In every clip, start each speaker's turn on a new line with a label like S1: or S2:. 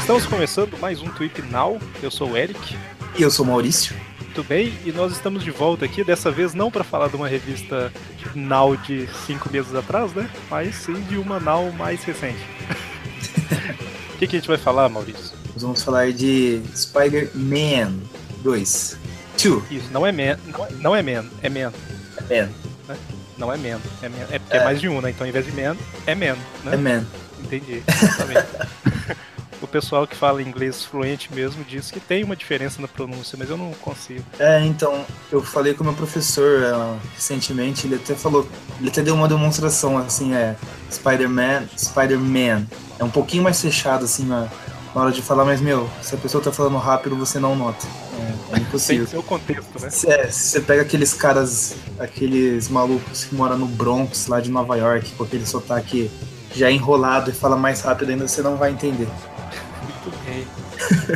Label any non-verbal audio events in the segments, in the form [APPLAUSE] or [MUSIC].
S1: Estamos começando mais um Tweep Now. Eu sou o Eric.
S2: E eu sou o Maurício.
S1: Muito bem, e nós estamos de volta aqui, dessa vez não para falar de uma revista Now de cinco meses atrás, né? Mas sim de uma Now mais recente. [LAUGHS] O que, que a gente vai falar, Maurício?
S2: Nós vamos falar de Spider-Man 2. Two.
S1: Isso, não é Man, não é, não é Man, é Man.
S2: É Man.
S1: Não é Man, é Man. É porque é.
S2: É.
S1: mais de um, né? Então, ao invés de Man, é Man, né?
S2: É Man.
S1: Entendi. exatamente. [LAUGHS] o pessoal que fala inglês fluente mesmo diz que tem uma diferença na pronúncia, mas eu não consigo.
S2: É, então, eu falei com o meu professor é, recentemente, ele até falou, ele até deu uma demonstração, assim, é Spider-Man, Spider-Man. É um pouquinho mais fechado, assim, na, na hora de falar, mas, meu, se a pessoa tá falando rápido, você não nota. É, é
S1: Tem
S2: impossível.
S1: ser o contexto, né?
S2: Se, é, se você pega aqueles caras, aqueles malucos que moram no Bronx, lá de Nova York, com aquele sotaque já enrolado e fala mais rápido ainda, você não vai entender.
S1: Muito bem.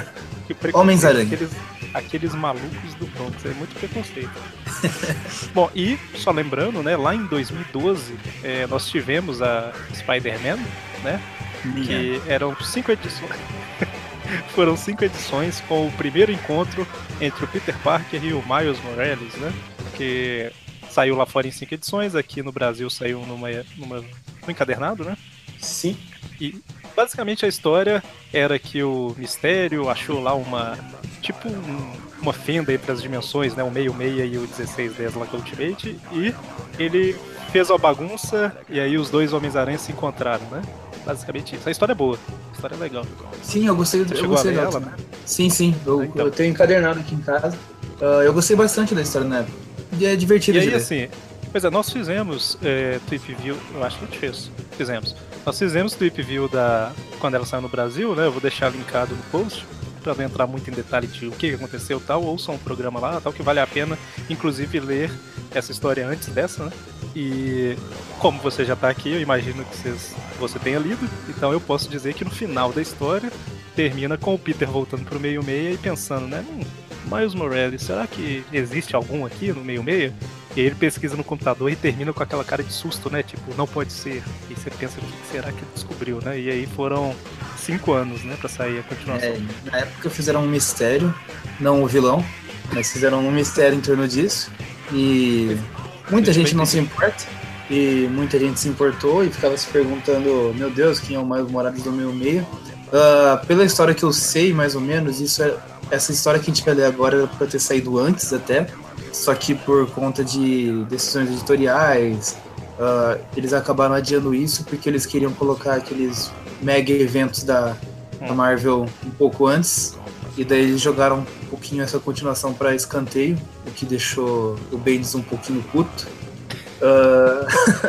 S1: [LAUGHS]
S2: Homens-Aranha.
S1: Aqueles, aqueles malucos do Bronx, é muito preconceito. [LAUGHS] Bom, e só lembrando, né, lá em 2012 é, nós tivemos a Spider-Man, né? Que eram cinco edições. [LAUGHS] Foram cinco edições com o primeiro encontro entre o Peter Parker e o Miles Morales, né? Que saiu lá fora em cinco edições, aqui no Brasil saiu numa, numa, num encadernado, né?
S2: Sim.
S1: E basicamente a história era que o Mistério achou lá uma. Tipo um- uma fenda entre as dimensões, né? O meio meia e o 1610 lá com o Ultimate. E ele fez uma bagunça e aí os dois Homens-Aranha se encontraram, né? Basicamente isso. A história é boa. A história é legal.
S2: Sim, eu gostei,
S1: Você
S2: eu gostei dela
S1: né?
S2: Sim, sim. Eu,
S1: Então.
S2: eu tenho encadernado aqui em casa. Ah, eu gostei bastante da história na época. E é divertido
S1: E aí, assim, pois é, nós fizemos é, Tweep View, eu acho que a gente fez, fizemos. Nós fizemos Tweep View da, quando ela saiu no Brasil, né? Eu vou deixar linkado no post, pra não entrar muito em detalhe de o que aconteceu e tal, ouçam um programa lá, tal, que vale a pena, inclusive, ler essa história antes dessa, né? E como você já tá aqui, eu imagino que vocês, você tenha lido, então eu posso dizer que no final da história termina com o Peter voltando pro meio-meia e pensando, né? Hum, Miles Morales, será que existe algum aqui no meio-meia? E aí ele pesquisa no computador e termina com aquela cara de susto, né? Tipo, não pode ser. E você pensa, o que será que ele descobriu, né? E aí foram cinco anos, né, pra sair a continuação.
S2: É, na época fizeram um mistério, não o vilão, mas fizeram um mistério em torno disso. E muita gente não se importa. E muita gente se importou e ficava se perguntando, meu Deus, quem é o Miles Morales do meio meio? Ah, pela história que eu sei, mais ou menos, isso é, essa história que a gente vai ler agora era pra ter saído antes até. Só que por conta de decisões editoriais, ah, eles acabaram adiando isso porque eles queriam colocar aqueles mega eventos da, da Marvel um pouco antes. E daí eles jogaram um pouquinho essa continuação para escanteio, o que deixou o Bendis um pouquinho puto. Ah,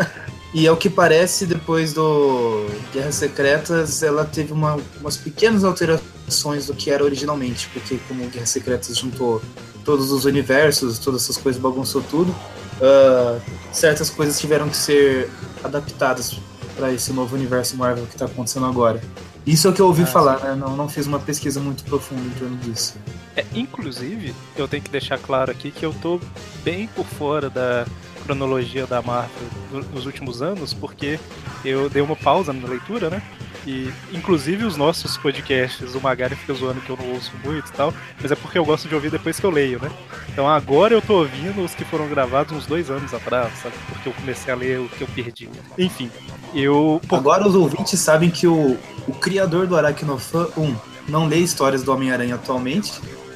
S2: [LAUGHS] e ao que parece, depois do Guerras Secretas, ela teve uma- umas pequenas alterações do que era originalmente, porque como Guerras Secretas juntou todos os universos, todas essas coisas bagunçou tudo, ah, certas coisas tiveram que ser adaptadas para esse novo universo Marvel que está acontecendo agora. Isso é o que eu ouvi
S1: Ah,
S2: falar, né? Não, não fiz uma pesquisa muito profunda em torno disso.
S1: É, inclusive, eu tenho que deixar claro aqui que eu tô bem por fora da cronologia da Marvel no- nos últimos anos, porque eu dei uma pausa na leitura, né? E inclusive os nossos podcasts, o Magari fica zoando que eu não ouço muito e tal, mas é porque eu gosto de ouvir depois que eu leio, né? Então agora eu tô ouvindo os que foram gravados uns dois anos atrás, sabe? Porque eu comecei a ler o que eu perdi. Enfim, eu.
S2: Agora os ouvintes sabem que o, o criador do Aracnofan, um, não lê histórias do Homem-Aranha atualmente,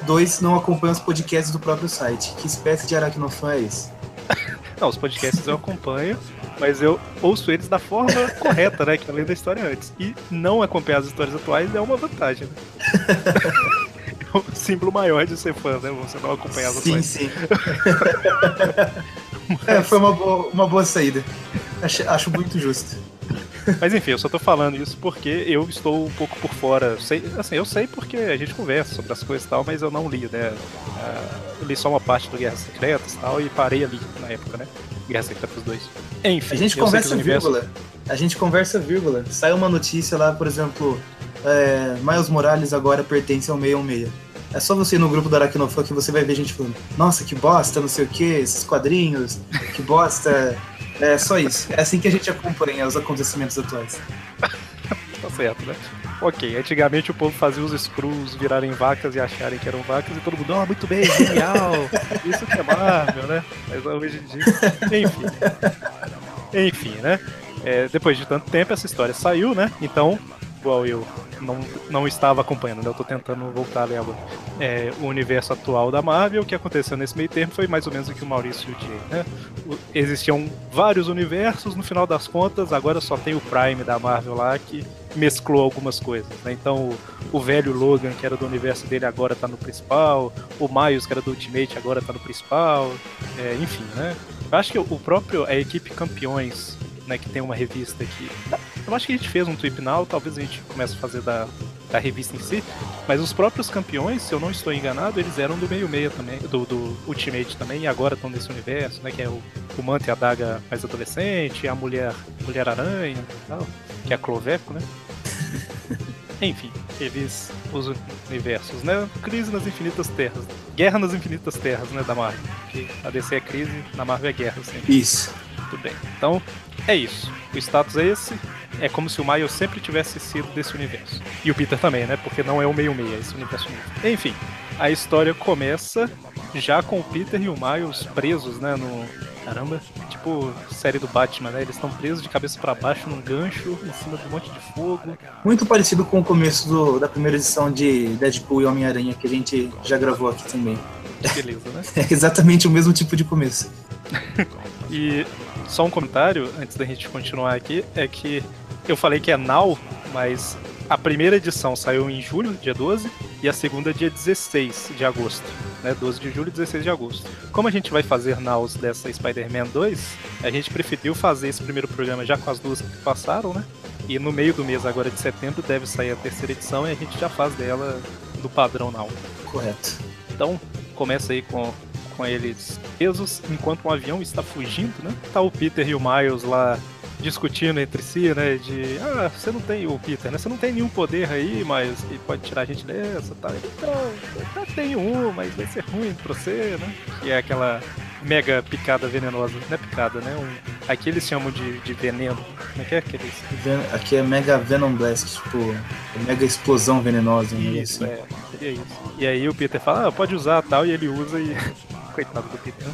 S2: dois, não acompanha os podcasts do próprio site. Que espécie de Aracnofan é esse? [LAUGHS]
S1: Não, os podcasts eu acompanho, mas eu ouço eles da forma [LAUGHS] correta, né? Que eu leio da história antes. E não acompanhar as histórias atuais é uma vantagem, né? [LAUGHS] É o símbolo maior de ser fã, né? Você não acompanhar as
S2: Sim,
S1: atuais.
S2: sim. [LAUGHS] é, foi uma boa, uma boa saída. Acho, acho muito justo.
S1: Mas enfim, eu só tô falando isso porque eu estou um pouco por fora. Sei, assim, eu sei porque a gente conversa sobre as coisas e tal, mas eu não li, né? Ah, eu li só uma parte do Guerras Secretas e tal, e parei ali na época, né? Guerras Secretas 2. Enfim,
S2: A gente conversa
S1: universo-
S2: vírgula. A gente conversa vírgula. Sai uma notícia lá, por exemplo, é, Miles Morales agora pertence ao 616. É só você ir no grupo do Aracnofã que você vai ver gente falando, nossa, que bosta, não sei o que, esses quadrinhos, que bosta. É só isso. É assim que a gente acompanha os acontecimentos atuais. [LAUGHS]
S1: tá certo, né? Ok, antigamente o povo fazia os screws virarem vacas e acharem que eram vacas e todo mundo, oh, muito bem, genial, [LAUGHS] isso que é Marvel, né? Mas hoje em dia, enfim. Enfim, né? É, depois de tanto tempo essa história saiu, né? Então, igual eu não, não estava acompanhando, né? Eu tô tentando voltar a ler agora. É, o universo atual da Marvel, o que aconteceu nesse meio tempo foi mais ou menos o que o Maurício disse, né? Existiam vários universos, no final das contas, agora só tem o Prime da Marvel lá que mesclou algumas coisas, né? Então, o, o velho Logan, que era do universo dele, agora tá no principal, o Miles, que era do Ultimate, agora tá no principal, é, enfim, né? Eu acho que o próprio, a equipe Campeões, né, que tem uma revista aqui. Eu acho que a gente fez um Tweep Now, talvez a gente comece a fazer da, da revista em si, mas os próprios campeões, se eu não estou enganado, eles eram do meio-meia também, do, do Ultimate também, e agora estão nesse universo, né, que é o, o Manta e a Daga mais adolescente, a Mulher, Mulher Aranha tal, que é a Cloveco, né? Enfim, eles os universos, né? Crise nas Infinitas Terras. Guerra nas Infinitas Terras, né, da Marvel. Que a DC é crise, na Marvel é guerra, sempre.
S2: Isso.
S1: Muito bem. Então, é isso. O status é esse. É como se o Miles sempre tivesse sido desse universo. E o Peter também, né? Porque não é o meio-meia, é esse universo mesmo. Enfim, a história começa já com o Peter e o Miles presos, né? No. Caramba, tipo série do Batman, né? Eles estão presos de cabeça para baixo num gancho, em cima de um monte de fogo.
S2: Muito parecido com o começo do, da primeira edição de Deadpool e Homem-Aranha, que a gente já gravou aqui também.
S1: Beleza, né? [LAUGHS]
S2: É exatamente o mesmo tipo de começo. [LAUGHS]
S1: e só um comentário antes da gente continuar aqui é que eu falei que é Now, mas a primeira edição saiu em julho, dia 12, e a segunda dia 16 de agosto. Né? 12 de julho e 16 de agosto. Como a gente vai fazer Naus dessa Spider-Man 2, a gente preferiu fazer esse primeiro programa já com as duas que passaram, né? E no meio do mês agora de setembro deve sair a terceira edição e a gente já faz dela do padrão Now.
S2: Correto.
S1: Então, começa aí com, com eles presos enquanto um avião está fugindo, né? Tá o Peter e o Miles lá discutindo entre si, né? De ah, você não tem o Peter, né? Você não tem nenhum poder aí, mas que pode tirar a gente dessa, tá? Então, eu já tenho um, mas vai ser ruim pra você, né? Que é aquela mega picada venenosa, não é picada, né? Um, aqui eles chamam de, de veneno. Como é que é aqueles?
S2: Aqui é Mega Venom Blast, tipo, mega explosão venenosa.
S1: Isso, assim. é, seria isso. E aí o Peter fala, ah, pode usar tal, e ele usa e [LAUGHS] coitado do Peter?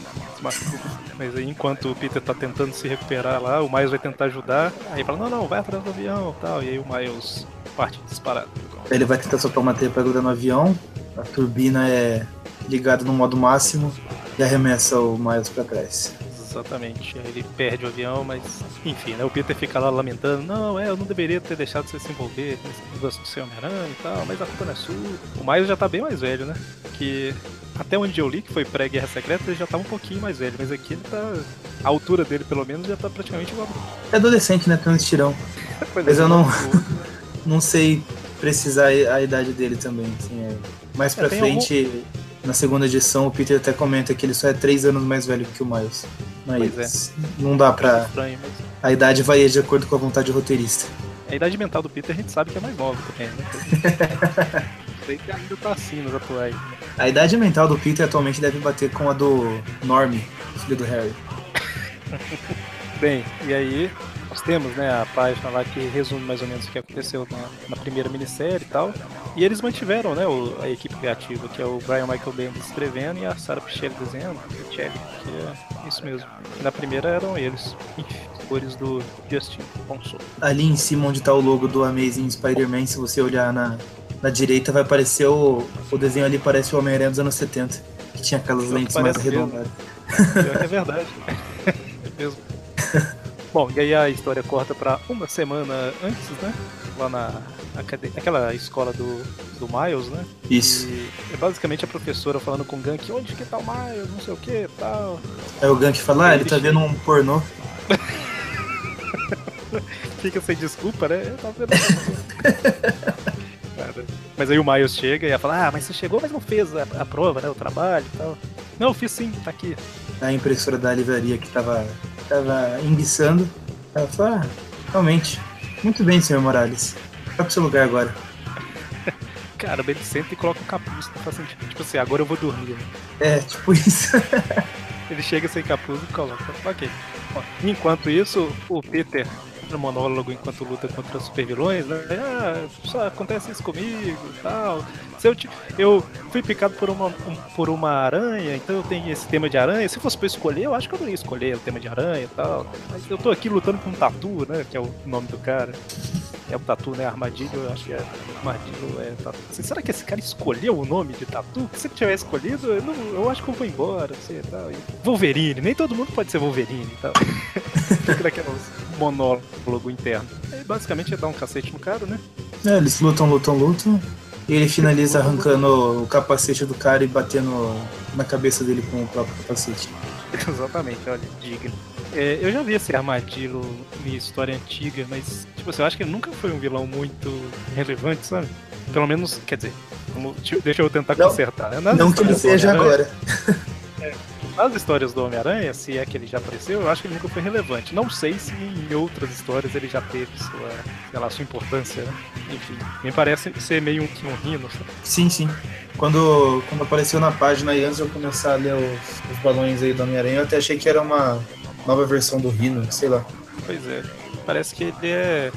S1: Mas aí enquanto o Peter tá tentando se recuperar lá, o Miles vai tentar ajudar. Aí fala, não, não, vai atrás do avião tal. E aí o Miles parte disparado.
S2: Ele vai tentar soltar uma teia no avião. A turbina é ligada no modo máximo e arremessa o Miles pra trás.
S1: Exatamente. Aí ele perde o avião, mas enfim, né? O Peter fica lá lamentando, não, é, eu não deveria ter deixado você se envolver nesse negócio do seu Homem-Aranha e tal, mas a culpa não é sua. O Miles já tá bem mais velho, né? Que até onde eu li, que foi pré-Guerra Secreta, ele já tá um pouquinho mais velho, mas aqui ele tá. A altura dele, pelo menos, já tá praticamente igual.
S2: É adolescente, né? Tem um estirão. mas eu não. [LAUGHS] não sei precisar a idade dele também. Assim, é. Mais é, pra frente, algum... na segunda edição, o Peter até comenta que ele só é três anos mais velho que o Miles. Mas é. não dá pra. Estranho, mas... A idade vai de acordo com a vontade do roteirista.
S1: A idade mental do Peter a gente sabe que é mais nova também, né? [LAUGHS] Sei que ainda tá assim nos atuais.
S2: A idade mental do Peter atualmente deve bater com a do Norm, filho do Harry.
S1: Bem, e aí nós temos né, a página lá que resume mais ou menos o que aconteceu na, na primeira minissérie e tal. E eles mantiveram né, o, a equipe criativa, que é o Brian Michael Bendis escrevendo e a Sarah Pichelli desenhando, que é isso mesmo. Na primeira eram eles, cores do Justin Console.
S2: Ali em cima onde está o logo do Amazing Spider-Man, se você olhar na, na direita vai aparecer o, o desenho ali parece o Homem-Aranha dos anos 70, que tinha aquelas lentes mais arredondadas.
S1: é verdade. [LAUGHS] é mesmo. Bom, e aí a história corta para uma semana antes, né? Lá na aquela escola do, do Miles, né?
S2: Isso.
S1: E é basicamente a professora falando com o Gank, onde que tá o Miles, não sei o que tal.
S2: É o Gank fala, ah, ele tá vendo um pornô. [LAUGHS]
S1: Fica sem desculpa, né? Tá vendo [LAUGHS] Mas aí o Miles chega e ela fala, ah, mas você chegou, mas não fez a, a prova, né? O trabalho e tal. Não, eu fiz sim, tá aqui.
S2: A impressora da livraria que tava, tava enguiçando, ela falou, ah, realmente, muito bem, senhor Morales. Vai pro seu lugar agora. [LAUGHS]
S1: Cara, ele senta e coloca o capuz, não faz sentido. Tipo assim, agora eu vou dormir. Né?
S2: É, tipo isso. [LAUGHS]
S1: ele chega sem capuz e coloca. Ok. Enquanto isso, o Peter monólogo enquanto luta contra super vilões, né? Ah, só acontece isso comigo tal. Se eu, eu fui picado por uma, um, por uma aranha, então eu tenho esse tema de aranha. Se fosse pra escolher, eu acho que eu não ia escolher o tema de aranha e tal. Mas eu tô aqui lutando com um tatu, né? Que é o nome do cara. É o tatu, né? Armadilho, eu acho que é. Armadilho é tatu. Será que esse cara escolheu o nome de tatu? Se ele tivesse escolhido, eu, não, eu acho que eu vou embora, assim, tal. E Wolverine, nem todo mundo pode ser Wolverine e tal. [LAUGHS] Fica daquelas monólogo interno. E basicamente é dar um cacete no cara, né?
S2: É, eles lutam, lutam, lutam. E ele finaliza arrancando o capacete do cara e batendo na cabeça dele com o próprio capacete. [LAUGHS]
S1: Exatamente, olha, digno. É, eu já vi esse armadilho em história antiga, mas, tipo assim, eu acho que ele nunca foi um vilão muito relevante, sabe? Pelo menos, quer dizer, como, deixa eu tentar não, consertar.
S2: Né? não que ele seja agora.
S1: É, nas histórias do Homem-Aranha, se é que ele já apareceu, eu acho que ele nunca foi relevante. Não sei se em outras histórias ele já teve sua, sei lá, sua importância, né? Enfim, me parece ser meio um, um rino. Sabe?
S2: Sim, sim. Quando, quando apareceu na página e antes de eu começar a ler os, os balões aí do Homem-Aranha, eu até achei que era uma nova versão do Rino, sei lá.
S1: Pois é. Parece que ele é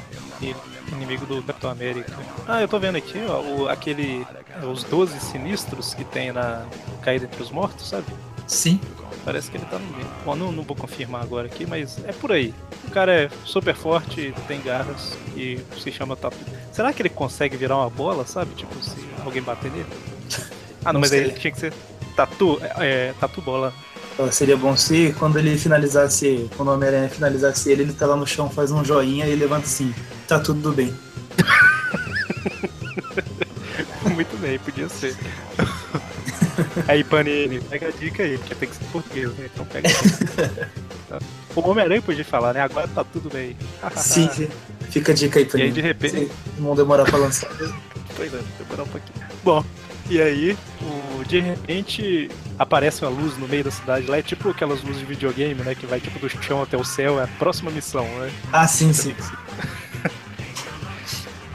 S1: inimigo do Capitão América. Ah, eu tô vendo aqui, ó, o, aquele. Os 12 sinistros que tem na Caída entre os Mortos, sabe?
S2: Sim.
S1: Parece que ele tá no meio. Bom, não, não vou confirmar agora aqui, mas é por aí. O cara é super forte, tem garras e se chama Tatu. Será que ele consegue virar uma bola, sabe? Tipo, se alguém bater nele? Ah, não, não mas sei. aí tinha que ser Tatu, é, Tatu Bola.
S2: Seria bom se quando ele finalizasse, quando o Homem-Aranha finalizasse ele, ele tá lá no chão, faz um joinha e levanta assim, tá tudo bem. [LAUGHS]
S1: Muito bem, podia ser. [LAUGHS] Aí, Panini, pega a dica aí, porque tem que ser português, né? Então pega [LAUGHS] O Homem-Aranha podia falar, né? Agora tá tudo bem. [LAUGHS]
S2: sim, sim. Fica a dica aí, Panini.
S1: E aí, de repente.
S2: Não demorar pra lançar.
S1: pois é, demorar um pouquinho. Bom, e aí, o, de repente, aparece uma luz no meio da cidade lá. É tipo aquelas luzes de videogame, né? Que vai tipo do chão até o céu. É a próxima missão, né?
S2: Ah, sim, sim.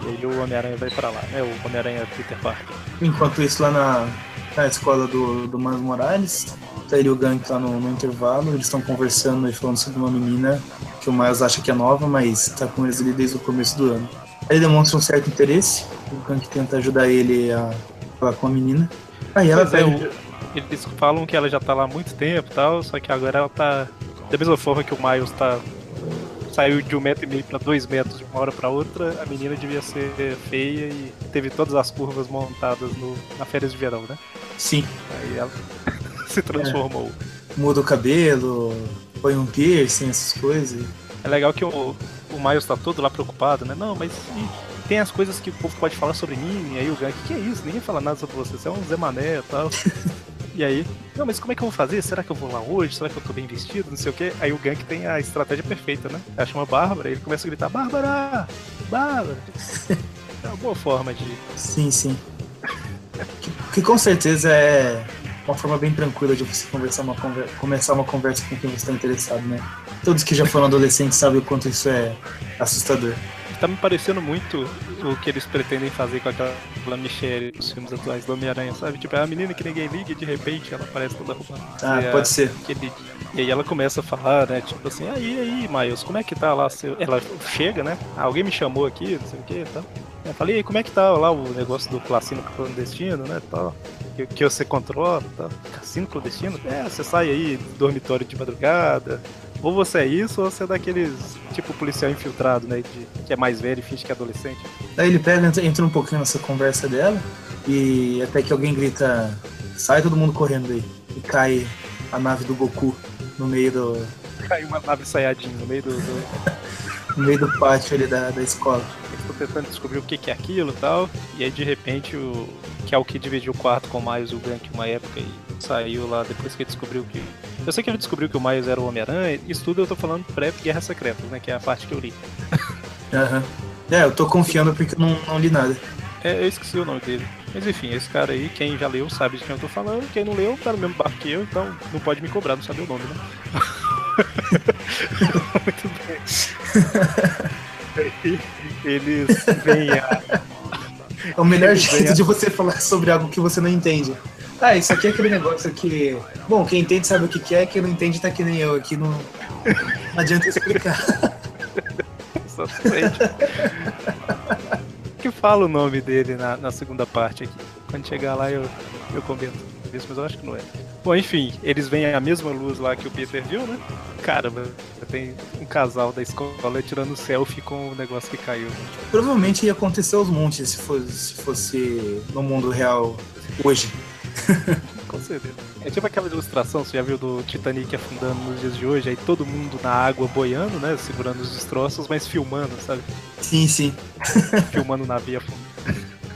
S1: e aí o Homem-Aranha vai pra lá, né? O Homem-Aranha Peter Parker.
S2: Enquanto isso, lá na, na escola do, do Miles Morales, tá ele e o Gang tá no, no intervalo. Eles estão conversando e falando sobre uma menina que o Miles acha que é nova, mas tá com eles ali desde o começo do ano. Ele demonstra um certo interesse. O Gank tenta ajudar ele a falar com a menina. Aí ela pois é, pega.
S1: É, eles falam que ela já tá lá há muito tempo e tal, só que agora ela tá. Da mesma forma que o Miles tá. Saiu de um metro e meio para dois metros de uma hora para outra, a menina devia ser feia e teve todas as curvas montadas no, na férias de verão, né?
S2: Sim.
S1: Aí ela [LAUGHS] se transformou.
S2: É. Muda o cabelo, põe um piercing, essas coisas.
S1: É legal que o, o Miles tá todo lá preocupado, né? Não, mas tem as coisas que o povo pode falar sobre mim, e aí o Gank, que, que é isso? Ninguém fala nada sobre você, você é um Zé Mané e tal. [LAUGHS] E aí, não, mas como é que eu vou fazer? Será que eu vou lá hoje? Será que eu tô bem vestido? Não sei o quê. Aí o Gank tem a estratégia perfeita, né? Ela chama Bárbara e ele começa a gritar: Bárbara! Bárbara! É uma boa forma de.
S2: Sim, sim. que, que com certeza é uma forma bem tranquila de você conversar uma conver começar uma conversa com quem você está interessado, né? Todos que já foram adolescentes sabem o quanto isso é assustador
S1: tá me parecendo muito o que eles pretendem fazer com aquela Michelle nos filmes atuais do Homem-Aranha, sabe? Tipo, é a menina que ninguém liga e de repente ela aparece toda arrumada.
S2: Ah, e pode
S1: a,
S2: ser.
S1: Aquele, e aí ela começa a falar, né? Tipo assim, aí, aí, Miles, como é que tá lá? Seu... Ela chega, né? Ah, alguém me chamou aqui, não sei o que e tal. Eu falei, como é que tá lá o negócio do cassino clandestino, né? Tal, que, que você controla, tal. Cassino clandestino? É, você sai aí do dormitório de madrugada, ou você é isso, ou você é daqueles, tipo, policial infiltrado, né? De, que é mais velho e finge que é adolescente.
S2: Aí ele pega, entra um pouquinho nessa conversa dela, e até que alguém grita, sai todo mundo correndo aí. E cai a nave do Goku no meio do. [LAUGHS]
S1: Cai uma nave saiadinha no meio do. do... [LAUGHS]
S2: no meio do pátio ali da, da escola.
S1: Estou tentando descobrir o que, que é aquilo e tal. E aí de repente o. Que é o que dividiu o quarto com o Miles o Gank uma época e saiu lá depois que ele descobriu que eu sei que ele descobriu que o Miles era o Homem-Aranha, isso tudo eu tô falando pré-Guerra Secreta, né? Que é a parte que eu li. [LAUGHS]
S2: Aham. Uhum. É, eu tô confiando porque eu não, não li nada.
S1: É, eu esqueci o nome dele. Mas enfim, esse cara aí, quem já leu sabe de quem eu tô falando, quem não leu tá no mesmo barco que eu, então não pode me cobrar, não sabe o nome, né? Muito [LAUGHS] bem. eles vêm a.
S2: É o melhor jeito de você falar sobre algo que você não entende. Ah, isso aqui é aquele negócio que. Bom, quem entende sabe o que é, quem não entende tá que nem eu aqui, não, não adianta explicar.
S1: Exatamente. que fala o nome dele na, na segunda parte aqui. Quando chegar lá eu, eu comento isso, mas eu acho que não é. Bom, enfim, eles veem a mesma luz lá que o Peter viu, né? Caramba, tem um casal da escola tirando selfie com o negócio que caiu.
S2: Provavelmente ia acontecer aos montes se fosse, se fosse no mundo real hoje. [LAUGHS]
S1: Com certeza. É tipo aquela ilustração, você já viu do Titanic afundando nos dias de hoje, aí todo mundo na água boiando, né? Segurando os destroços, mas filmando, sabe?
S2: Sim, sim. [LAUGHS]
S1: filmando o navio afundando.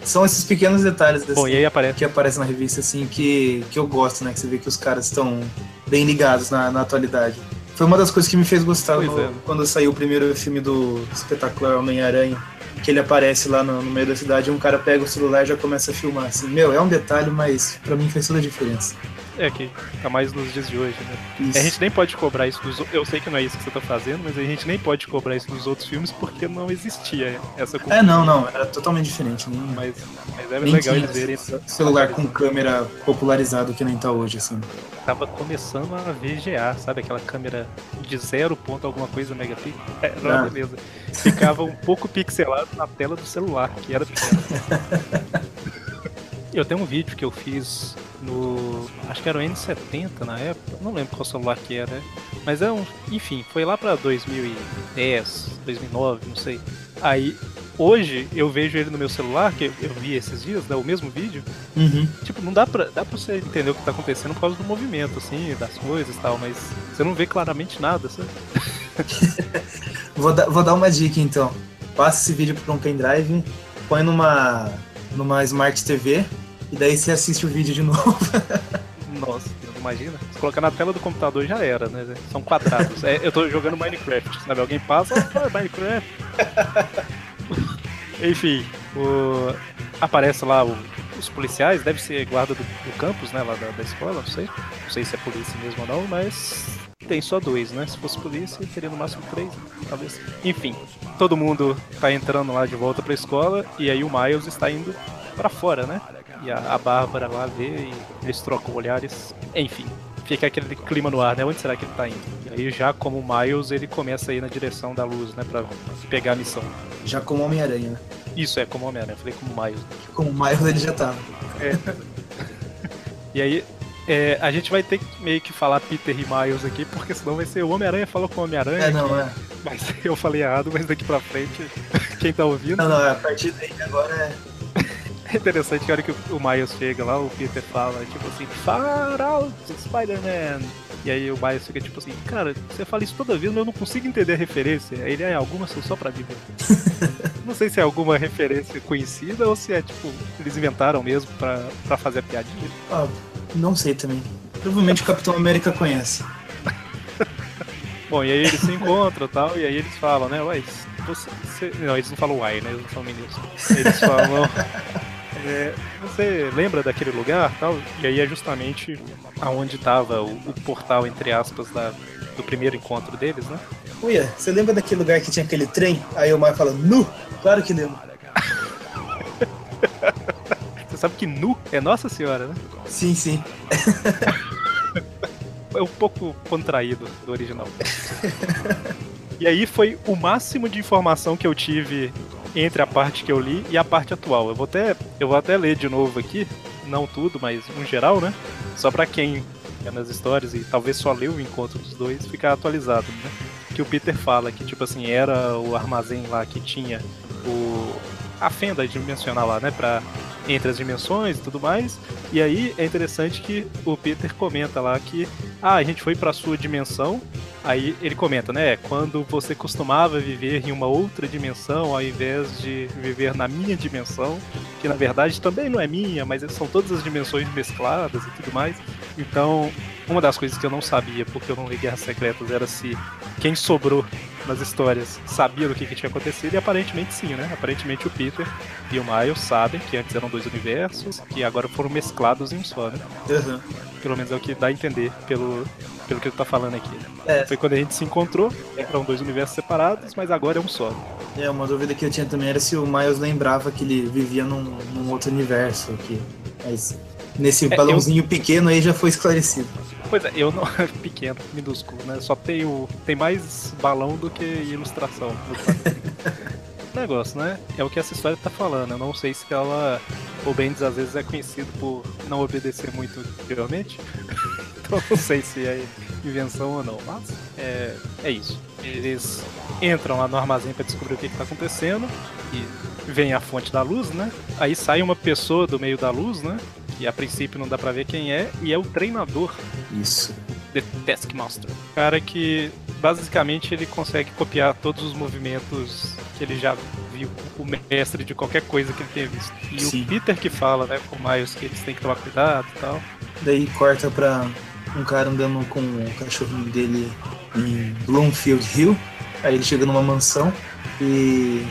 S2: São esses pequenos detalhes assim,
S1: Bom, e aí aparece...
S2: que aparecem na revista, assim, que, que eu gosto, né? Que você vê que os caras estão bem ligados na, na atualidade. Foi uma das coisas que me fez gostar no, é. quando saiu o primeiro filme do espetacular Homem-Aranha que ele aparece lá no, no, meio da cidade e um cara pega o celular e já começa a filmar. Assim, meu, é um detalhe, mas para mim fez toda a diferença.
S1: É que tá mais nos dias de hoje, né? A gente nem pode cobrar isso dos Eu sei que não é isso que você tá fazendo, mas a gente nem pode cobrar isso dos outros filmes porque não existia essa
S2: cultura. É, não, não, era totalmente diferente. Nem,
S1: mas, mas é legal eles verem.
S2: Celular com câmera popularizado que nem tá hoje, assim.
S1: Tava começando a VGA, sabe? Aquela câmera de zero ponto alguma coisa megapixel. É, não, ah. beleza. Ficava um pouco pixelado na tela do celular, que era pequeno. [LAUGHS] Eu tenho um vídeo que eu fiz no. Acho que era o N70 na época, não lembro qual celular que era, mas é um. Enfim, foi lá pra 2010, 2009, não sei. Aí, hoje, eu vejo ele no meu celular, que eu vi esses dias, né, o mesmo vídeo.
S2: Uhum.
S1: Tipo, não dá pra, dá pra você entender o que tá acontecendo por causa do movimento, assim, das coisas e tal, mas você não vê claramente nada, sabe? [LAUGHS]
S2: vou, dar, vou dar uma dica então. Passa esse vídeo pra um pendrive, põe numa, numa Smart TV e daí você assiste o vídeo de novo.
S1: Nossa, imagina. Se colocar na tela do computador já era, né? São quadrados. É, eu tô jogando Minecraft, sabe? Alguém passa, ah, Minecraft. [LAUGHS] Enfim, o... aparece lá o... os policiais, deve ser guarda do, do campus, né? Lá da, da escola, não sei. Não sei se é polícia mesmo ou não, mas tem só dois, né? Se fosse polícia, teria no máximo três, talvez. Enfim, todo mundo tá entrando lá de volta pra escola e aí o Miles está indo para fora, né? E a, a Bárbara lá vê e eles trocam olhares. Enfim, fica aquele clima no ar, né? Onde será que ele tá indo? E aí já como Miles, ele começa a ir na direção da luz, né? Pra pegar a missão.
S2: Já como Homem-Aranha, né?
S1: Isso, é como Homem-Aranha. Falei como Miles.
S2: Como Miles ele já tava.
S1: É. [LAUGHS] e aí, é, a gente vai ter que meio que falar Peter e Miles aqui, porque senão vai ser o Homem-Aranha falou com o Homem-Aranha.
S2: É, não, é.
S1: Mas [LAUGHS] eu falei errado, mas daqui pra frente, [LAUGHS] quem tá ouvindo.
S2: Não, não, a partir daí agora é
S1: é [LAUGHS] interessante que a hora que o Miles chega lá, o Peter fala, tipo assim, Far out, Spider-Man! E aí o Miles fica tipo assim, cara, você fala isso toda vez, mas eu não consigo entender a referência. Aí ele, é, algumas são só pra mim. [LAUGHS] não sei se é alguma referência conhecida ou se é tipo, eles inventaram mesmo pra, pra fazer a piadinha.
S2: Ah, não sei também. Provavelmente o Capitão América conhece. [LAUGHS]
S1: Bom, e aí eles se encontram e tal, e aí eles falam, né, ué, você, você... Não, eles não falam uai, né? Eles não falam meninos. Eles falam. É, você lembra daquele lugar tal? E aí é justamente aonde estava o, o, portal, entre aspas, da, do primeiro encontro deles, né?
S2: Uia, você lembra daquele lugar que tinha aquele trem? Aí o Mar fala, nu! Claro que lembro. [LAUGHS]
S1: você sabe que nu é Nossa Senhora, né?
S2: Sim, sim. [LAUGHS]
S1: é um pouco contraído do original. E aí foi o máximo de informação que eu tive entre a parte que eu li e a parte atual. Eu vou até, eu vou até ler de novo aqui, não tudo, mas um geral, né? Só para quem é nas histórias e talvez só leu o encontro dos dois, ficar atualizado, né? Que o Peter fala que tipo assim, era o armazém lá que tinha o a fenda dimensional lá, né, para entre as dimensões e tudo mais. E aí é interessante que o Peter comenta lá que ah, a gente foi para sua dimensão Aí ele comenta, né? Quando você costumava viver em uma outra dimensão ao invés de viver na minha dimensão, que na verdade também não é minha, mas são todas as dimensões mescladas e tudo mais. Então, uma das coisas que eu não sabia, porque eu não li Guerras Secretas, era se quem sobrou nas histórias sabia do que, que, tinha acontecido e aparentemente sim, né? Aparentemente o Peter e o Miles sabem que antes eram dois universos, que agora foram mesclados em um só, né? Uhum. Pelo menos é o que dá a entender pelo, pelo que ele tá falando aqui. É. Foi quando a gente se encontrou, eram dois universos separados, mas agora é um só.
S2: É, uma dúvida que eu tinha também era se o Miles lembrava que ele vivia num, num outro universo aqui. Mas nesse é, balãozinho eu... pequeno aí já foi esclarecido.
S1: Pois é, eu não. [LAUGHS] pequeno, minúsculo, né? Só tenho. Tem mais balão do que ilustração. [LAUGHS] negócio, né? É o que essa história tá falando. Eu não sei se ela. O Bendis às vezes é conhecido por não obedecer muito anteriormente. [LAUGHS] então não sei se é invenção ou não. Mas é, é isso. Eles entram lá no armazém para descobrir o que, está acontecendo. E vem a fonte da luz, né? Aí sai uma pessoa do meio da luz, né? Que a princípio não dá pra ver quem é, e é o treinador.
S2: Isso.
S1: The Taskmaster. Cara que basicamente ele consegue copiar todos os movimentos que ele já viu o mestre de qualquer coisa que ele tenha visto. E Sim. o Peter que fala, né, com o Miles que eles têm que tomar cuidado e tal.
S2: Daí corta pra um cara andando com o cachorrinho dele em Bloomfield Hill. Aí ele chega numa mansão e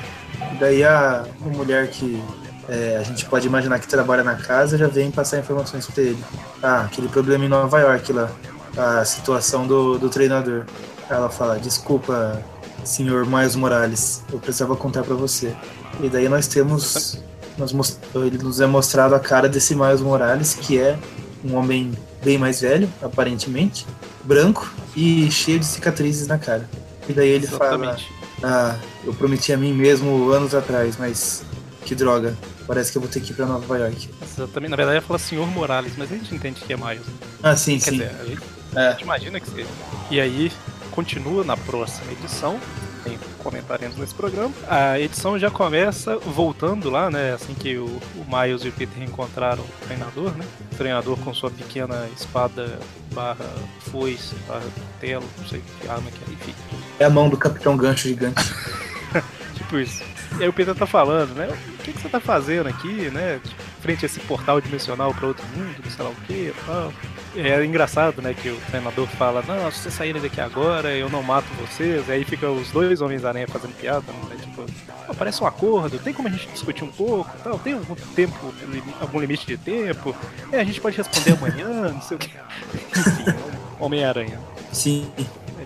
S2: daí a, a mulher que é, a gente pode imaginar que trabalha na casa já vem passar informações para ele. Ah, aquele problema em Nova York lá, a situação do, do treinador. Ela fala: Desculpa, senhor Miles Morales, eu precisava contar para você. E daí nós temos. Nós, ele nos é mostrado a cara desse Miles Morales, que é um homem bem mais velho, aparentemente, branco e cheio de cicatrizes na cara. E daí ele Exatamente. fala: Ah, eu prometi a mim mesmo anos atrás, mas que droga. Parece que eu vou ter que ir pra Nova York.
S1: Exatamente. Na verdade, ela fala Senhor Morales, mas a gente entende que é Miles.
S2: Ah, sim,
S1: Quer
S2: sim.
S1: Dizer, a gente, é. a gente imagina que seja. E aí, continua na próxima edição. Tem comentaremos nesse programa. A edição já começa voltando lá, né? Assim que o, o Miles e o Peter encontraram o treinador, né? O treinador com sua pequena espada barra foice, barra telo, não sei que arma que é, enfim.
S2: É a mão do Capitão Gancho Gigante. [LAUGHS]
S1: tipo isso. E aí o Peter tá falando, né? O que, que você tá fazendo aqui, né? Frente a esse portal dimensional para outro mundo, sei lá o que tal. É engraçado, né, que o treinador fala, não, se vocês saírem daqui agora, eu não mato vocês. E aí fica os dois Homens-Aranha fazendo piada, né? Tipo, oh, parece um acordo, tem como a gente discutir um pouco tal, tem algum tempo, algum limite de tempo. É, a gente pode responder amanhã, não sei o que. Enfim, Homem-Aranha.
S2: Sim.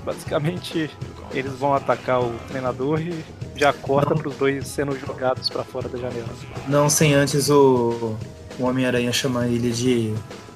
S1: basicamente, eles vão atacar o treinador e já corta para os dois sendo jogados para fora da janela.
S2: Não sem antes o, o Homem-Aranha chamar ele de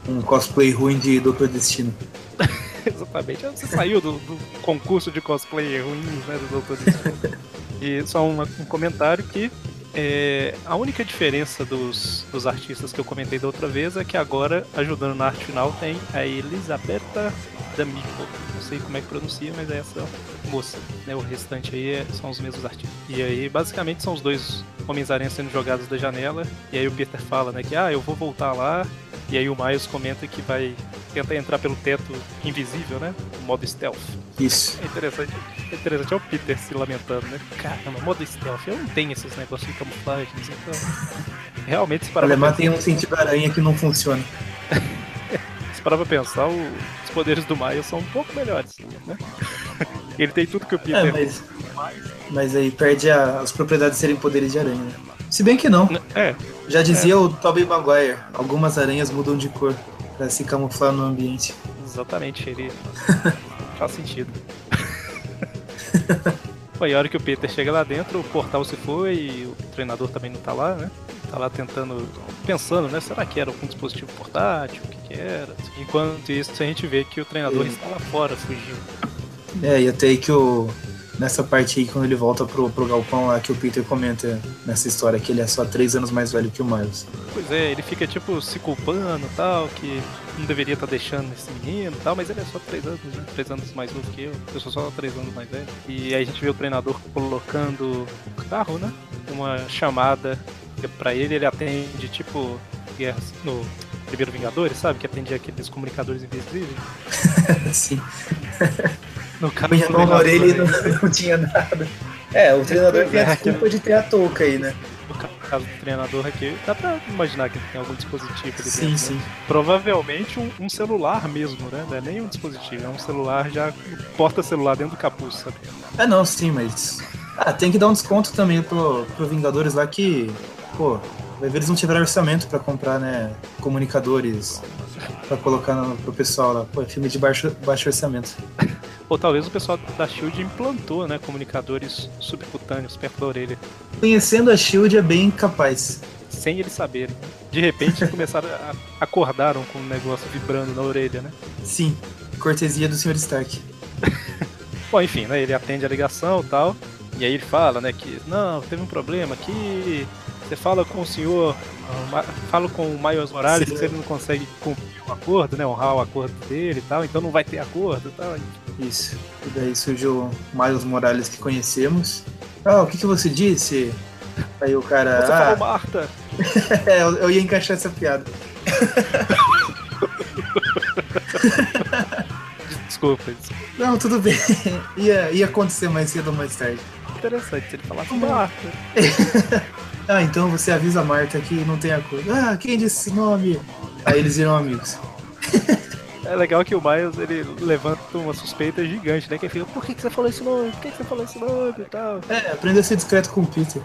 S2: um cosplay ruim de Doutor Destino. [LAUGHS]
S1: Exatamente. Você saiu do, do, concurso de cosplay ruins né, do Doutor Destino. [LAUGHS] e só um, um comentário que é, a única diferença dos, dos artistas que eu comentei da outra vez é que agora, ajudando na arte final, tem a Elisabetta D'Amico. Não sei como é que pronuncia, mas é essa moça. Né? O restante aí é, são os mesmos artistas. E aí, basicamente, são os dois Homens-Aranha sendo jogados da janela. E aí o Peter fala, né, que ah, eu vou voltar lá e aí o Miles comenta que vai tentar entrar pelo teto invisível, né? modo stealth.
S2: Isso.
S1: É interessante. É interessante é o Peter se lamentando, né? Caramba, modo stealth, eu não tenho esses negócios de camuflagem, então. Realmente se parar
S2: Alemã tem um sentido aranha que não funciona. [LAUGHS]
S1: se parar pra pensar, o... os poderes do Miles são um pouco melhores, né? [LAUGHS] Ele tem tudo que o Peter
S2: é, mas... mas aí perde a... as propriedades de serem poderes de aranha. Né? Se bem que não.
S1: É.
S2: Já dizia é. o Tobey Maguire, algumas aranhas mudam de cor para se camuflar no ambiente.
S1: Exatamente, ele [LAUGHS] faz sentido. Foi a hora que o Peter chega lá dentro, o portal se foi e o treinador também não tá lá, né? Tá lá tentando, pensando, né? Será que era algum dispositivo portátil? O que, que era? Enquanto isso, a gente vê que o treinador está lá fora, fugiu.
S2: É, e até aí que o, nessa parte aí, quando ele volta pro, pro galpão lá, que o Peter comenta nessa história que ele é só três anos mais velho que o Miles.
S1: Pois é, ele fica, tipo, se culpando tal, que não deveria estar tá deixando esse menino tal, mas ele é só três anos, né? Três anos mais novo que eu. Eu sou só três anos mais velho. E aí a gente vê o treinador colocando o carro, né? Uma chamada para ele, ele atende, tipo, no primeiro Vingadores, sabe? Que atende aqueles comunicadores invisíveis. [LAUGHS]
S2: Sim. [LAUGHS] No caso, mão na orelha e não, [LAUGHS] não, tinha nada. É, o treinador tem a desculpa de ter a touca aí, né?
S1: O caso do treinador aqui, dá pra imaginar que tem algum dispositivo ali
S2: Sim,
S1: dentro,
S2: sim.
S1: né? Provavelmente um, um celular mesmo, né? Não é nem um dispositivo, é um celular já porta-celular dentro do capuz, sabe?
S2: É não, sim, mas. Ah, tem que dar um desconto também pro, pro Vingadores lá que. Pô, vai ver eles não tiveram orçamento pra comprar, né? Comunicadores pra colocar no, pro pessoal lá. Pô, é filme de baixo, baixo orçamento. [LAUGHS]
S1: Ou talvez o pessoal da Shield implantou, né? Comunicadores subcutâneos perto da orelha,
S2: Conhecendo a Shield é bem capaz.
S1: sem eles saberem. De repente [LAUGHS] começaram a acordaram com um negócio vibrando na orelha, né?
S2: Sim, cortesia do Sr. Stark. [LAUGHS]
S1: Bom, enfim, né? Ele atende a ligação e tal. E aí ele fala, né, que não, teve um problema aqui. Você fala com o senhor, ah, fala com o Miles Morales
S2: Sim.
S1: que ele não consegue cumprir o acordo, né? Honrar o acordo dele e tal, então não vai ter acordo e tal.
S2: Isso. E daí surgiu o Miles Morales que conhecemos. Ah, o que, que você disse? Aí o cara.
S1: Você
S2: ah,
S1: falou Marta! [LAUGHS]
S2: é, eu, eu ia encaixar essa piada. [LAUGHS]
S1: Desculpa, desculpa.
S2: Não, tudo bem. [LAUGHS] ia, ia acontecer mais cedo ou mais tarde.
S1: Interessante se ele falasse Marta. [LAUGHS]
S2: Ah, então você avisa a Marta que não tem acordo. Ah, quem disse esse nome? Aí eles viram amigos. [LAUGHS]
S1: É legal que o Miles ele levanta uma suspeita gigante, né? Que ele fica, por que, que você falou esse nome? Por que, que você falou esse nome e tal?
S2: É, aprendeu a ser discreto com o Peter.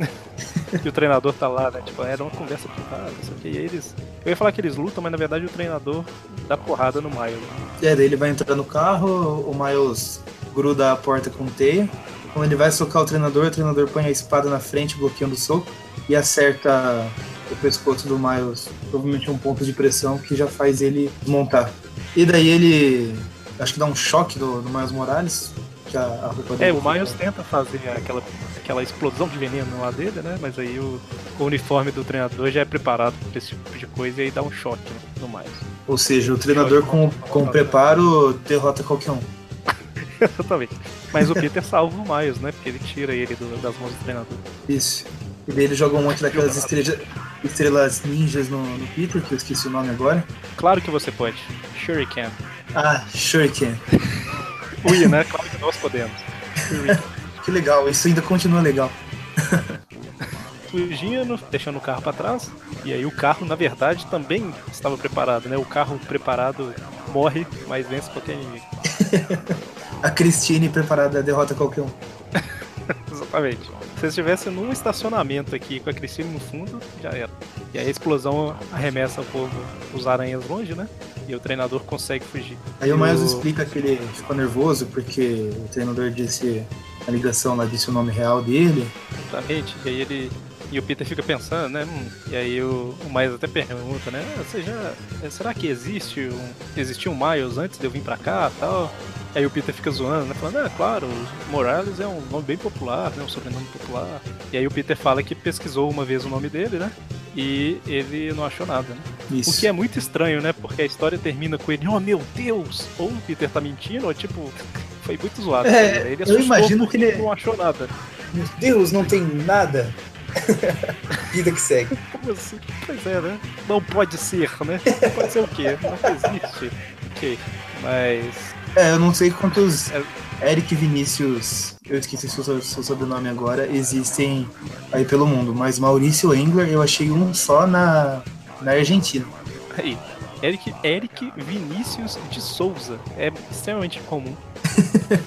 S2: [LAUGHS]
S1: E o treinador tá lá, né? Tipo, era uma conversa privada, não sei o que. E eles. Eu ia falar que eles lutam, mas na verdade o treinador dá porrada no Miles.
S2: É, daí ele vai entrar no carro, o Miles gruda a porta com teia. Quando ele vai socar o treinador, o treinador põe a espada na frente, bloqueando o soco, e acerta o pescoço do Miles, provavelmente um ponto de pressão que já faz ele desmontar. E daí ele. Acho que dá um choque do, do Miles Morales, que a, a roupa
S1: É,
S2: dele.
S1: o Miles tenta fazer aquela, aquela explosão de veneno lá dele, né? Mas aí o, o uniforme do treinador já é preparado pra esse tipo de coisa e aí dá um choque no Miles.
S2: Ou seja, o treinador com, com preparo derrota qualquer um. [LAUGHS]
S1: Exatamente. Mas o Peter salva o Miles, né? Porque ele tira ele do- das mãos do treinador.
S2: Isso. E daí ele joga um monte daquelas estrelas, estrelas ninjas no, no Peter, que eu esqueci o nome agora.
S1: Claro que você pode. Shuriken.
S2: Ah, Shuriken. [LAUGHS]
S1: Ui, né? Claro que nós podemos. [LAUGHS]
S2: Que legal, isso ainda continua legal.
S1: Fugindo, deixando o carro pra trás. E aí o carro, na verdade, também estava preparado, né? O carro preparado morre, mas vence qualquer inimigo.
S2: A Christine preparada derrota qualquer um. [LAUGHS]
S1: Exatamente. Se estivesse num estacionamento aqui com a Cristina no fundo, já era. E aí a explosão arremessa o povo, os aranhas longe, né? E o treinador consegue fugir.
S2: Aí o Miles explica que ele ficou nervoso porque o treinador disse a ligação lá disse o nome real dele.
S1: Exatamente. E aí ele. E o Peter fica pensando, né? hum, e aí o, o Miles até pergunta, né? "Ah, Você já. é, Será que existe um. Existiu um Miles antes de eu vir pra cá tal? Aí o Peter fica zoando, né? Falando, é claro, Morales é um nome bem popular, né? Um sobrenome popular. E aí o Peter fala que pesquisou uma vez o nome dele, né? E ele não achou nada, né?
S2: Isso.
S1: O que é muito estranho, né? Porque a história termina com ele, oh meu Deus! Ou o Peter tá mentindo, ou tipo, [LAUGHS] foi muito zoado.
S2: É,
S1: né? Ele
S2: eu imagino que ele-
S1: não achou nada.
S2: Meu Deus, não tem nada. [LAUGHS] Vida que segue.
S1: Como assim? Pois é, né? Não pode ser, né? Pode ser o quê? Não existe. Ok. Mas.
S2: É, eu não sei quantos. Eric Vinícius, eu esqueci seu, seu sobrenome agora, existem aí pelo mundo, mas Maurício Engler eu achei um só na, na Argentina.
S1: Aí. Eric, Eric Vinícius de Souza. É extremamente comum.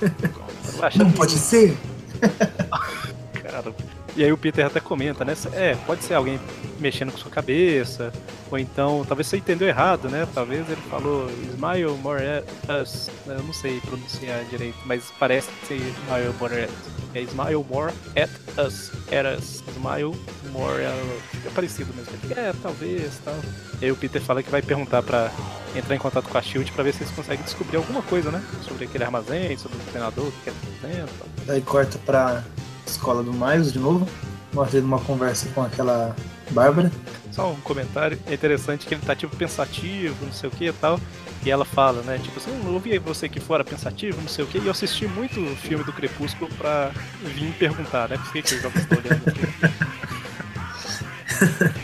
S1: [LAUGHS]
S2: Não pode ser? [LAUGHS]
S1: Cara. E aí o Peter até comenta, né? É, pode ser alguém mexendo com sua cabeça, ou então, talvez você entendeu errado, né? Talvez ele falou Smile more at us. Eu não sei pronunciar direito, mas parece ser Smile more at. É Smile more at us. Us. Smile more at É parecido mesmo. É, talvez, tal. E aí o Peter fala que vai perguntar pra entrar em contato com a Shield pra ver se eles conseguem descobrir alguma coisa, né? Sobre aquele armazém, sobre o treinador, o que ele tá fazendo.
S2: Daí corta pra escola do Miles de novo, mostra ele uma conversa com aquela Bárbara.
S1: Só um comentário. É interessante que ele tá tipo pensativo, não sei o que e tal. E ela fala, né? Tipo assim, eu ouvi você aqui fora pensativo, não sei o que. E eu assisti muito o filme do Crepúsculo pra vir perguntar, né? Por que, que os jovens estão olhando aqui?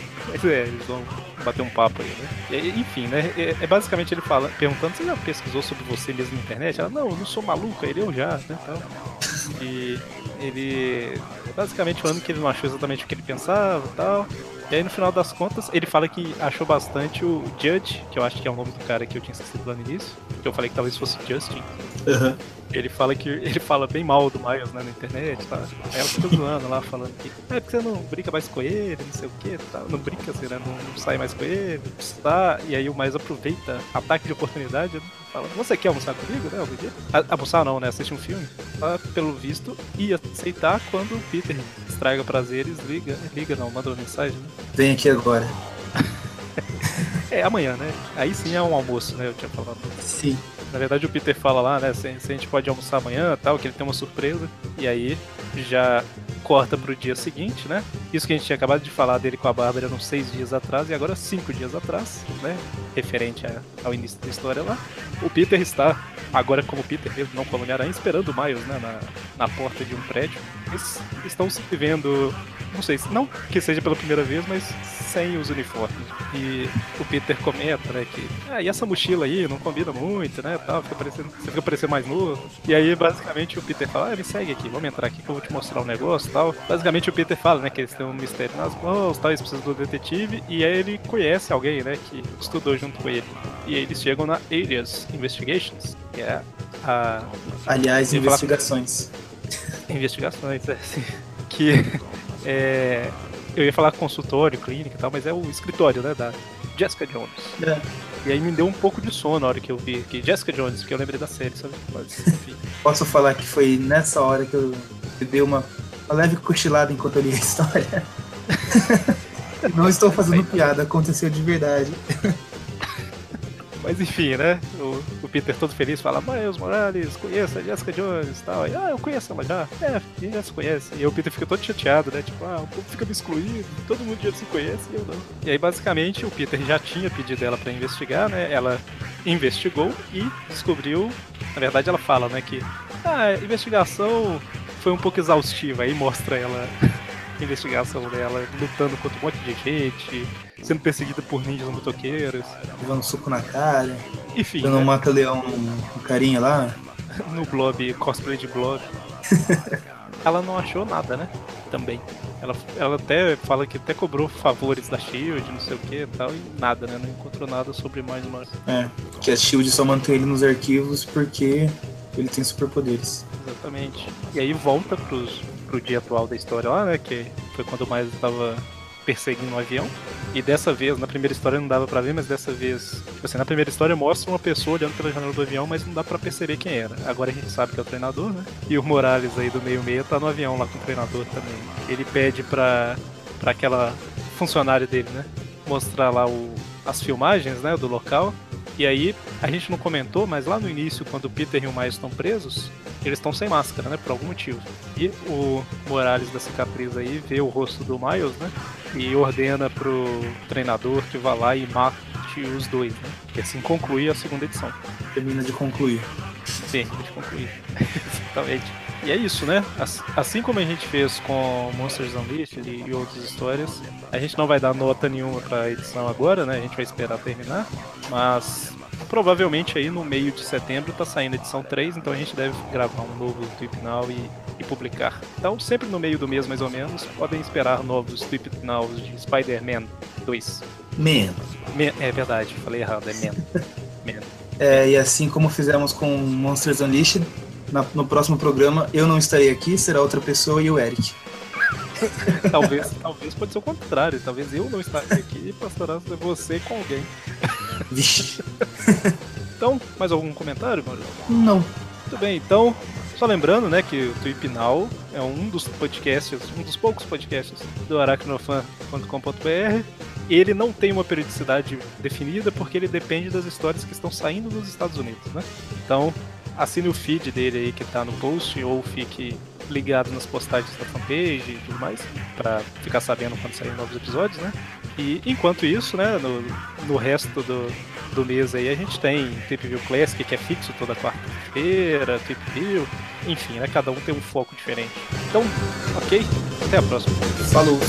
S1: [LAUGHS] É, eles vão bater um papo aí, né? Enfim, né? É, é, basicamente ele fala, perguntando, você já pesquisou sobre você mesmo na internet? Ela, não, eu não sou maluca, ele eu já, né? E ele. Basicamente falando que ele não achou exatamente o que ele pensava e tal. E aí no final das contas, ele fala que achou bastante o Judge, que eu acho que é o nome do cara que eu tinha esquecido lá no início, que eu falei que talvez fosse Justin.
S2: Uhum.
S1: Ele fala que ele fala bem mal do Miles né, na internet, tá? Aí ela fica zoando lá, falando que é porque você não brinca mais com ele, não sei o que, tá? Não brinca assim, né? Não, não, sai mais com ele, tá? E aí o Miles aproveita ataque de oportunidade, fala, você quer almoçar comigo, né? Algum dia? almoçar não, né? Assistir um filme. Ela, pelo visto, ia aceitar quando o Peter estraga prazeres, liga, liga não, manda uma mensagem, né?
S2: Vem aqui agora. [LAUGHS]
S1: é amanhã, né? Aí sim é um almoço, né? Eu tinha falado.
S2: Sim.
S1: Na verdade o Peter fala lá, né, se, se a gente pode almoçar amanhã tal, que ele tem uma surpresa. E aí já corta pro dia seguinte, né? Isso que a gente tinha acabado de falar dele com a Bárbara uns seis dias atrás e agora cinco dias atrás, né? Referente a, ao início da história lá. O Peter está, agora como Peter mesmo, não como Homem-Aranha, esperando o Miles, né? Na, na porta de um prédio. Eles estão se vendo, não sei, não que seja pela primeira vez, mas sem os uniformes. E o Peter comenta, né, que ah, e essa mochila aí não combina muito, né, tal, fica parecendo, você fica parecendo mais novo. E aí, basicamente, o Peter fala, ah, me segue aqui, vamos entrar aqui que eu vou te mostrar um negócio tal. Basicamente, o Peter fala, né, que eles têm um mistério nas mãos, tal, eles precisam do detetive, e aí ele conhece alguém, né, que estudou junto com ele. E aí eles chegam na Alias Investigations, que é a...
S2: Aliás, investigações.
S1: Falar... Investigações, é, assim, que é, eu ia falar consultório, clínica e tal, mas é o escritório, né, da Jessica Jones.
S2: É.
S1: E aí me deu um pouco de sono na hora que eu vi que Jessica Jones, porque eu lembrei da série, sabe? Mas, [LAUGHS]
S2: Posso falar que foi nessa hora que eu, eu dei uma, uma leve cochilada enquanto eu li a [LAUGHS] história. Não estou fazendo piada, aconteceu de verdade.
S1: Mas enfim, né? O, o, Peter todo feliz fala, Miles Morales, conheça a Jessica Jones e tal. E, ah, eu conheço ela já. É, já se conhece. E o Peter fica todo chateado, né? Tipo, ah, o povo fica me excluindo, todo mundo já se conhece e eu não. E aí, basicamente, o Peter já tinha pedido ela para investigar, né? Ela investigou e descobriu. Na verdade, ela fala, né, que ah, a investigação foi um pouco exaustiva. Aí mostra ela [LAUGHS] investigação dela, lutando contra um monte de gente, sendo perseguida por ninjas motoqueiros.
S2: Levando suco na cara.
S1: Enfim.
S2: Dando né? um mata-leão um carinha lá.
S1: no blob, cosplay de blob. [LAUGHS] ela não achou nada, né? Também. Ela, ela até fala que até cobrou favores da Shield, não sei o que e tal, e nada, né? Não encontrou nada sobre mais uma.
S2: É, que a Shield só mantém ele nos arquivos porque ele tem superpoderes.
S1: Exatamente. E aí volta pros, pro dia atual da história lá, né? Que foi quando o Miles estava perseguindo um avião. E dessa vez, na primeira história não dava para ver, mas dessa vez, tipo assim, na primeira história mostra uma pessoa olhando pela janela do avião, mas não dá para perceber quem era. Agora a gente sabe que é o treinador, né? E o Morales aí do meio-meia tá no avião lá com o treinador também. Ele pede pra, pra aquela funcionária dele, né? Mostrar lá o, as filmagens, né? Do local. E aí, a gente não comentou, mas lá no início, quando o Peter e o Miles estão presos, eles estão sem máscara, né? Por algum motivo. E o Morales da cicatriz aí vê o rosto do Miles, né? E ordena pro treinador que vá lá e mate os dois, né? E assim conclui a segunda edição.
S2: Termina de concluir.
S1: Sim, de concluir. [LAUGHS] Exatamente. E é isso, né? Assim como a gente fez com Monsters Unleashed e outras histórias, a gente não vai dar nota nenhuma pra edição agora, né? A gente vai esperar terminar. Mas provavelmente aí no meio de setembro tá saindo a edição 3, então a gente deve gravar um novo Tweep Now e, e publicar. Então, sempre no meio do mês mais ou menos, podem esperar novos Tweep Nows de Spider-Man 2.
S2: Man.
S1: Man. É verdade, falei errado, é Man. [LAUGHS] Man.
S2: É, e assim como fizemos com Monsters Unleashed, na, no próximo programa eu não estarei aqui, será outra pessoa e o Eric. [LAUGHS]
S1: talvez, talvez pode ser o contrário. Talvez eu não estaria aqui e pastorando você com alguém. [LAUGHS] Então, mais algum comentário, Mauro?
S2: Não.
S1: Muito bem, então, só lembrando, né, que o Tweepinal é um dos podcasts, um dos poucos podcasts do aracnofan.com.br. Ele não tem uma periodicidade definida porque ele depende das histórias que estão saindo dos Estados Unidos, né? Então, assine o feed dele aí que tá no post ou fique ligado nas postagens da fanpage e tudo mais, para ficar sabendo quando saírem novos episódios, né? E enquanto isso, né, no, no resto do, do mês aí a gente tem Trip View Classic, que é fixo toda quarta-feira, Trip View, enfim, né, cada um tem um foco diferente. Então, ok, até a próxima.
S2: Falou!